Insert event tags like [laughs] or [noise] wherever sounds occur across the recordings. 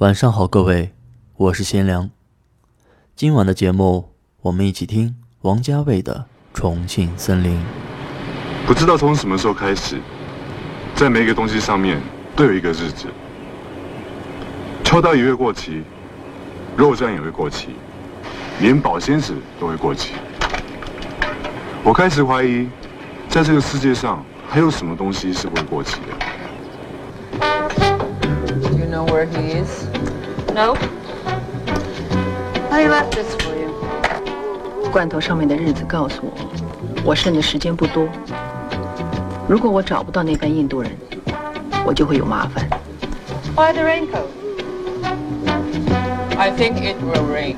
晚上好，各位，我是贤良。今晚的节目，我们一起听王家卫的《重庆森林》。不知道从什么时候开始，在每一个东西上面都有一个日子。秋刀鱼会过期，肉酱也会过期，连保鲜纸都会过期。我开始怀疑，在这个世界上还有什么东西是不会过期的。You know where he is? No. I left this for you. 罐头上面的日子告诉我，我剩的时间不多。如果我找不到那班印度人，我就会有麻烦。 Why the raincoat? I think it will rain.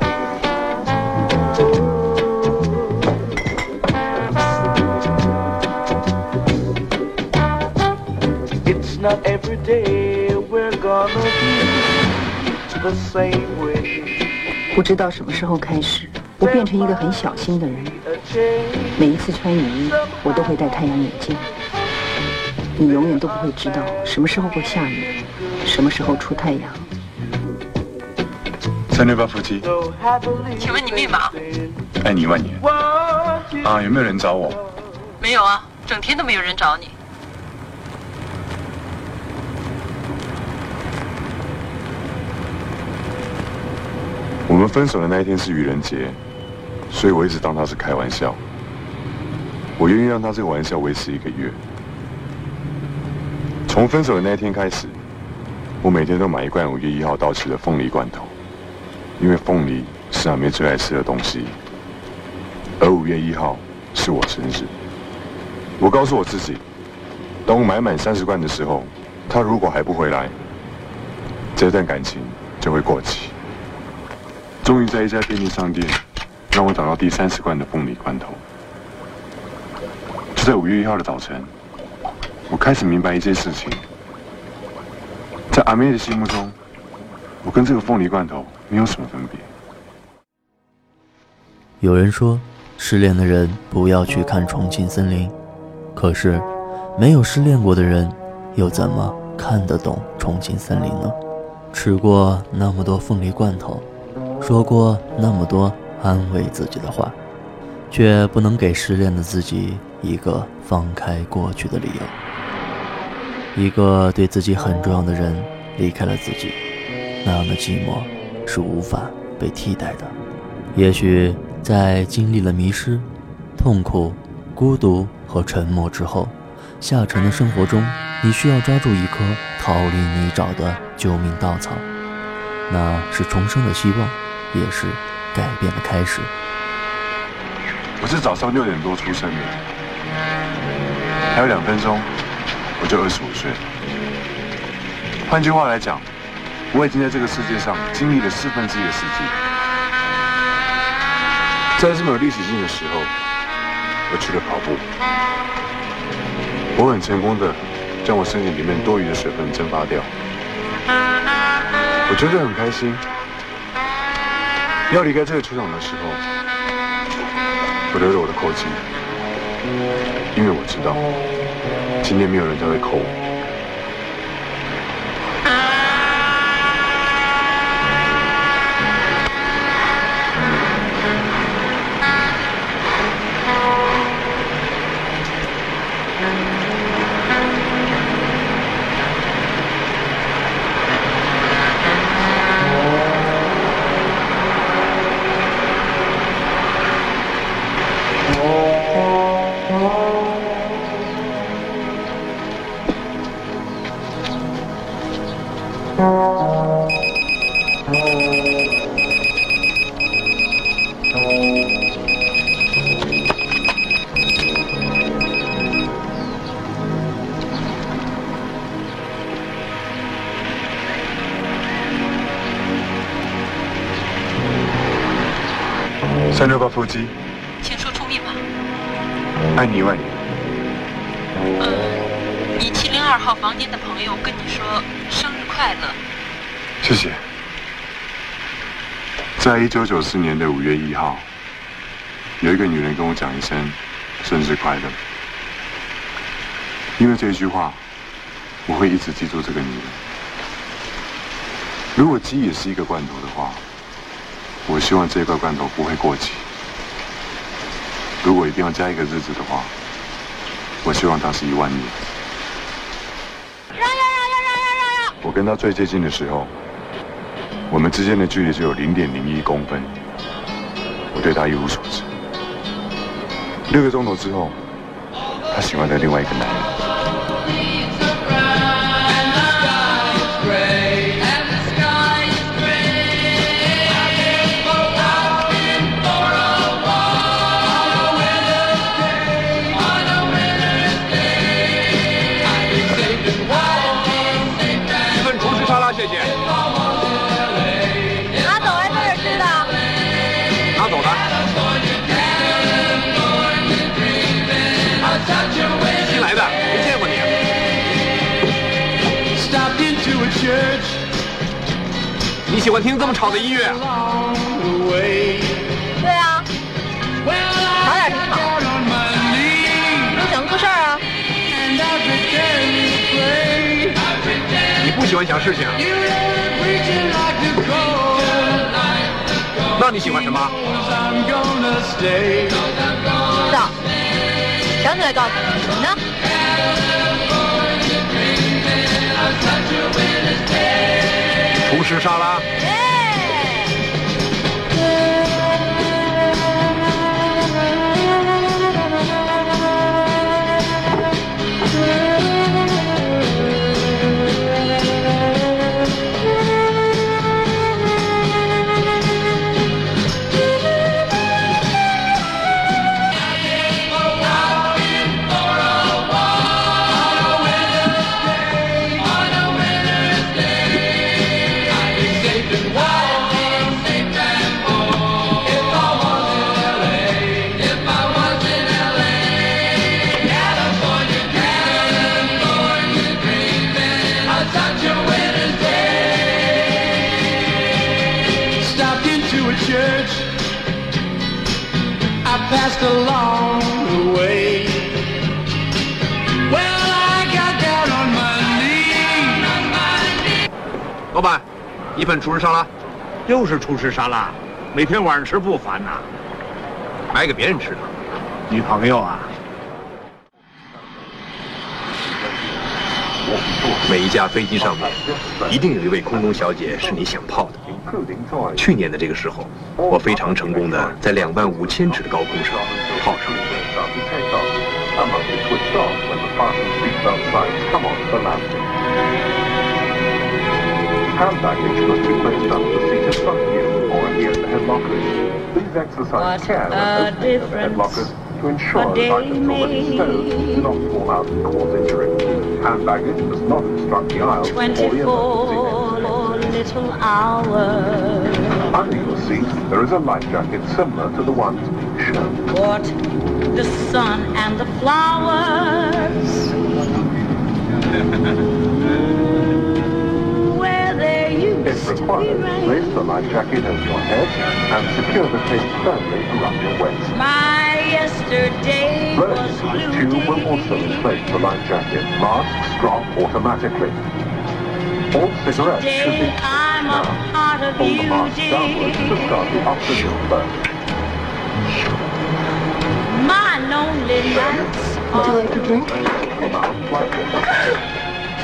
It's not every day we're gonna be the same way. 不知道什么时候开始，我变成一个很小心的人。每一次穿雨衣，我都会戴太阳眼镜。你永远都不会知道什么时候会下雨，什么时候出太阳。三六八夫妻.请问你密码？爱你一万年啊！有没有人找我？没有啊，整天都没有人找你。我们分手的那一天是愚人节，所以我一直当他是开玩笑。我愿意让他这个玩笑维持一个月。从分手的那一天开始，我每天都买一罐五月一号到期的凤梨罐头，因为凤梨是阿妹最爱吃的东西，而五月一号是我生日。我告诉我自己，当我买满三十罐的时候，他如果还不回来，这段感情就会过期。终于在一家便利商店，让我找到第三十罐的凤梨罐头。就在五月一号的早晨，我开始明白一件事情：在阿妹的心目中，我跟这个凤梨罐头没有什么分别。有人说，失恋的人不要去看《重庆森林》，可是，没有失恋过的人，又怎么看得懂《重庆森林》呢？吃过那么多凤梨罐头，说过那么多安慰自己的话，却不能给失恋的自己一个放开过去的理由。一个对自己很重要的人离开了自己，那样的寂寞是无法被替代的。也许在经历了迷失、痛苦、孤独和沉默之后，下沉的生活中，你需要抓住一颗逃离泥沼的救命稻草，那是重生的希望，也是改变的开始。我是早上六点多出生的，还有两分钟我就二十五岁了。换句话来讲，我已经在这个世界上经历了四分之一的世纪。在这么有历史性的时候，我去了跑步，我很成功的将我身体里面多余的水分蒸发掉，我觉得很开心。要离开这个球场的时候，我留着我的扣机，因为我知道今天没有人再会扣我。三六八腹肌，请说出密码。爱你一万年。呃，你七零二号房间的朋友跟你说生日快乐。谢谢。在一九九四年的五月一号，有一个女人跟我讲一声生日快乐。因为这一句话，我会一直记住这个女人。如果鸡也是一个罐头的话，我希望这块罐头不会过期。如果一定要加一个日子的话，我希望它是一万年。让让让让让让！我跟他最接近的时候，我们之间的距离只有零点零一公分。我对他一无所知。六个钟头之后，他喜欢了另外一个男人。喜欢听这么吵的音乐、对啊，吵点挺好。不想做事儿啊？你不喜欢想事情？那你喜欢什么？知道，想起来告诉。你呢？厨师沙拉。老板，一份厨师沙拉，又是厨师沙拉，每天晚上吃不烦呐。买给别人吃的。女朋友啊，每一架飞机上面，一定有一位空中小姐是你想泡的。去年的这个时候，我非常成功的在两万五千尺的高空上泡上了一位。Hand baggage must be placed under the seat in front of you or near the head lockers. Please exercise What care when opening the head lockers to ensure that items already stowed do not fall out and cause injury. Hand baggage must not obstruct the aisle or the emergency 24 little hours. Under your seat, there is a life jacket similar to the ones being shown. What the sun and the flowers. [laughs] Where there used If to required, place the life jacket over your head and secure the tape firmly around your waist. My yesterday was Emergency blue tube will also inflate the life jacket. Masks drop automatically. All cigarettes should be Today I'm a now. part of Pull the you, mask downwards to dear. start the oxygen flow. My lonely nights are drink?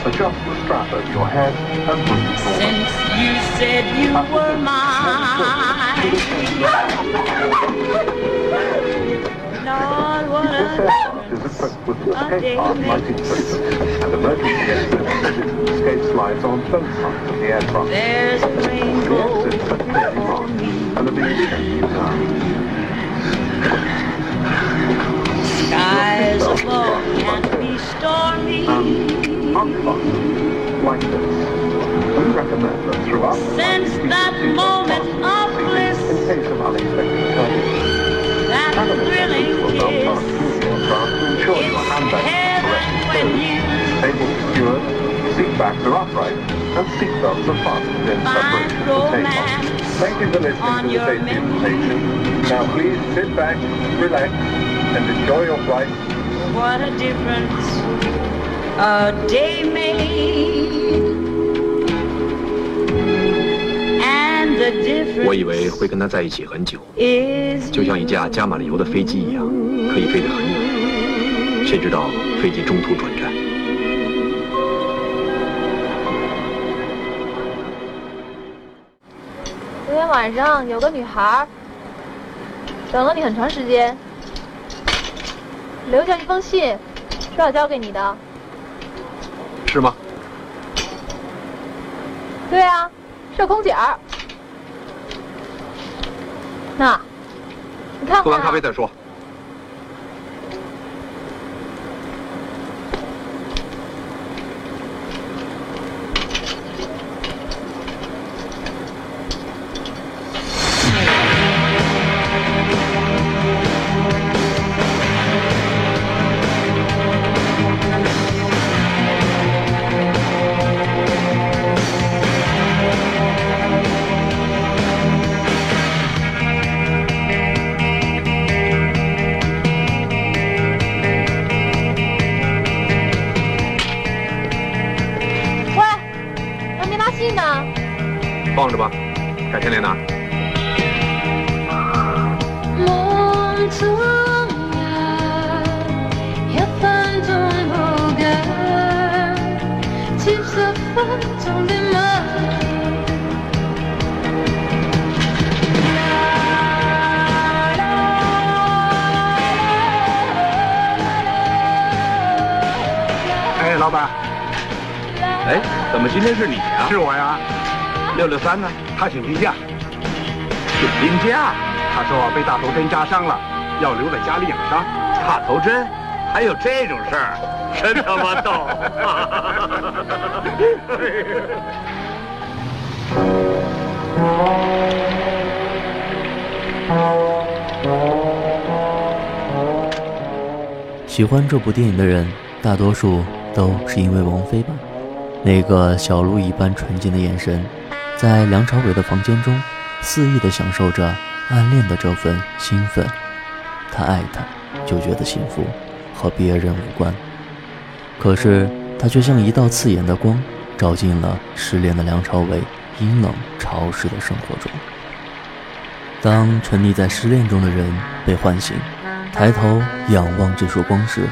Adjust the strap over your head and breathe normal. since you said you were mine. Lord, what This aircraft is equipped with escape arm lighting system and emergency exit escape slides on both sides of the aircraft. There's a The rainbow exits are clearly marked and are being checked now. skies above can't be stormy. Like this. We recommend that throughout Since that moment of bliss, in case of unexpected turbulence. that thrilling will now pass kiss. through the aircraft to ensure your It's handbag is heaven when you Table secured, seat backs are upright, and seat belts are fastened in Find separation for takeoff. Thank you for listening to the safety information. Now please sit back, relax, and enjoy your flight. What a difference a day made. the difference 我以为会跟他在一起很久，is 就像一架加满了油的飞机一样，可以飞得很远。谁知道飞机中途转站，昨天晚上有个女孩等了你很长时间，留下一封信，说要交给你的。是吗？对啊，是个空姐儿。那，你看看、啊。喝完咖啡再说。老板，哎，怎么今天是你啊？是我呀。六六三呢？他请病假。请病假？他说被大头针扎伤了，要留在家里养伤。插头针？还有这种事儿？真他妈逗！[laughs] 喜欢这部电影的人，大多数都是因为王菲吧。那个小鹿一般纯净的眼神，在梁朝伟的房间中肆意地享受着暗恋的这份兴奋。他爱她，就觉得幸福，和别人无关。可是他却像一道刺眼的光，照进了失恋的梁朝伟阴冷潮湿的生活中。当沉溺在失恋中的人被唤醒，抬头仰望这束光时，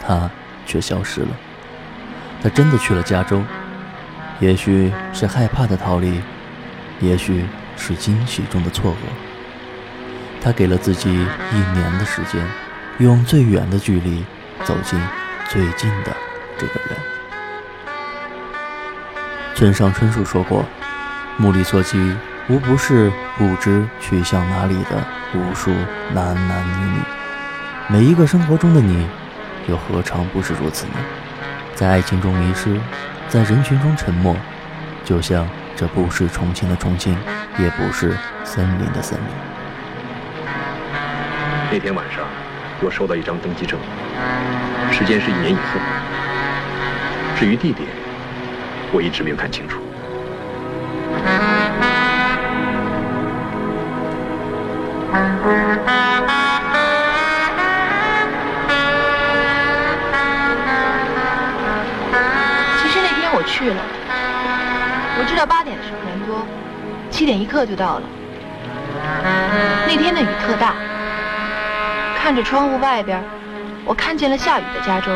他却消失了。他真的去了加州，也许是害怕的逃离，也许是惊喜中的错愕。他给了自己一年的时间，用最远的距离走进最近的这个人。村上春树说过：“目力所及，无不是不知去向哪里的无数男男女女。每一个生活中的你，又何尝不是如此呢？在爱情中迷失，在人群中沉默，就像这不是重庆的重庆，也不是森林的森林。那天晚上，我收到一张登记证，时间是一年以后。至于地点，我一直没有看清楚。其实那天我去了，我知道八点的时候人多，七点一刻就到了。那天的雨特大，看着窗户外边，我看见了下雨的加州。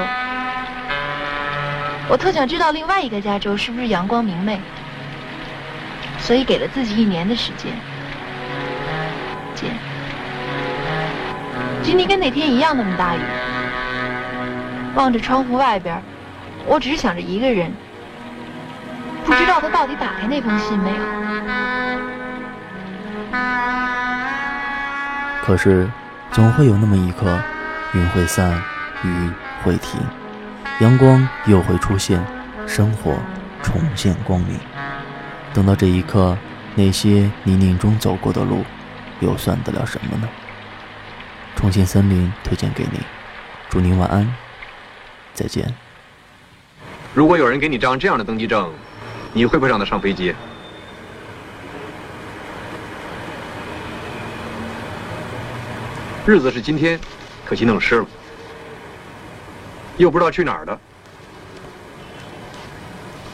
我特想知道另外一个加州是不是阳光明媚，所以给了自己一年的时间。姐，今天跟那天一样那么大雨，望着窗户外边，我只是想着一个人，不知道他到底打开那封信没有。可是，总会有那么一刻，云会散，雨会停，阳光又会出现，生活重现光明。等到这一刻，那些泥泞中走过的路，又算得了什么呢？重庆森林推荐给你，祝您晚安，再见。如果有人给你张这样的登机证，你会不会让他上飞机？日子是今天可惜弄湿了。又不知道去哪儿了。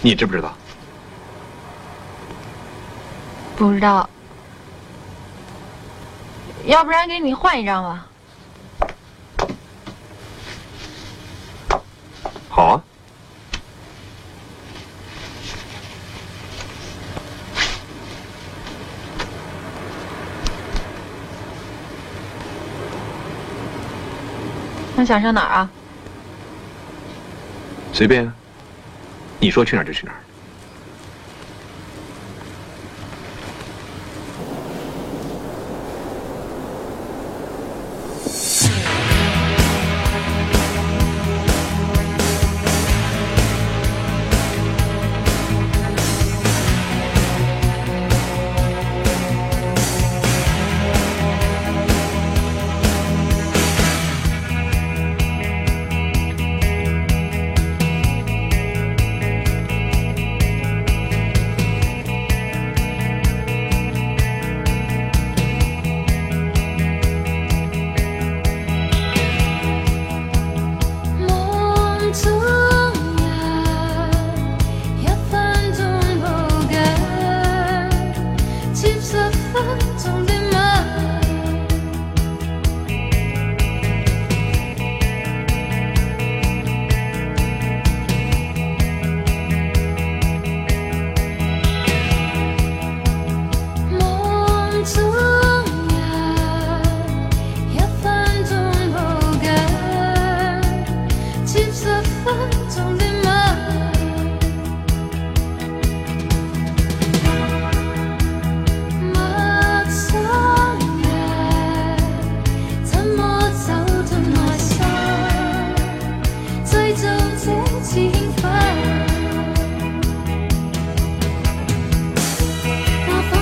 你知不知道？不知道。要不然给你换一张吧。那想上哪儿啊？随便啊，你说去哪儿就去哪儿。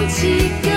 Chỉ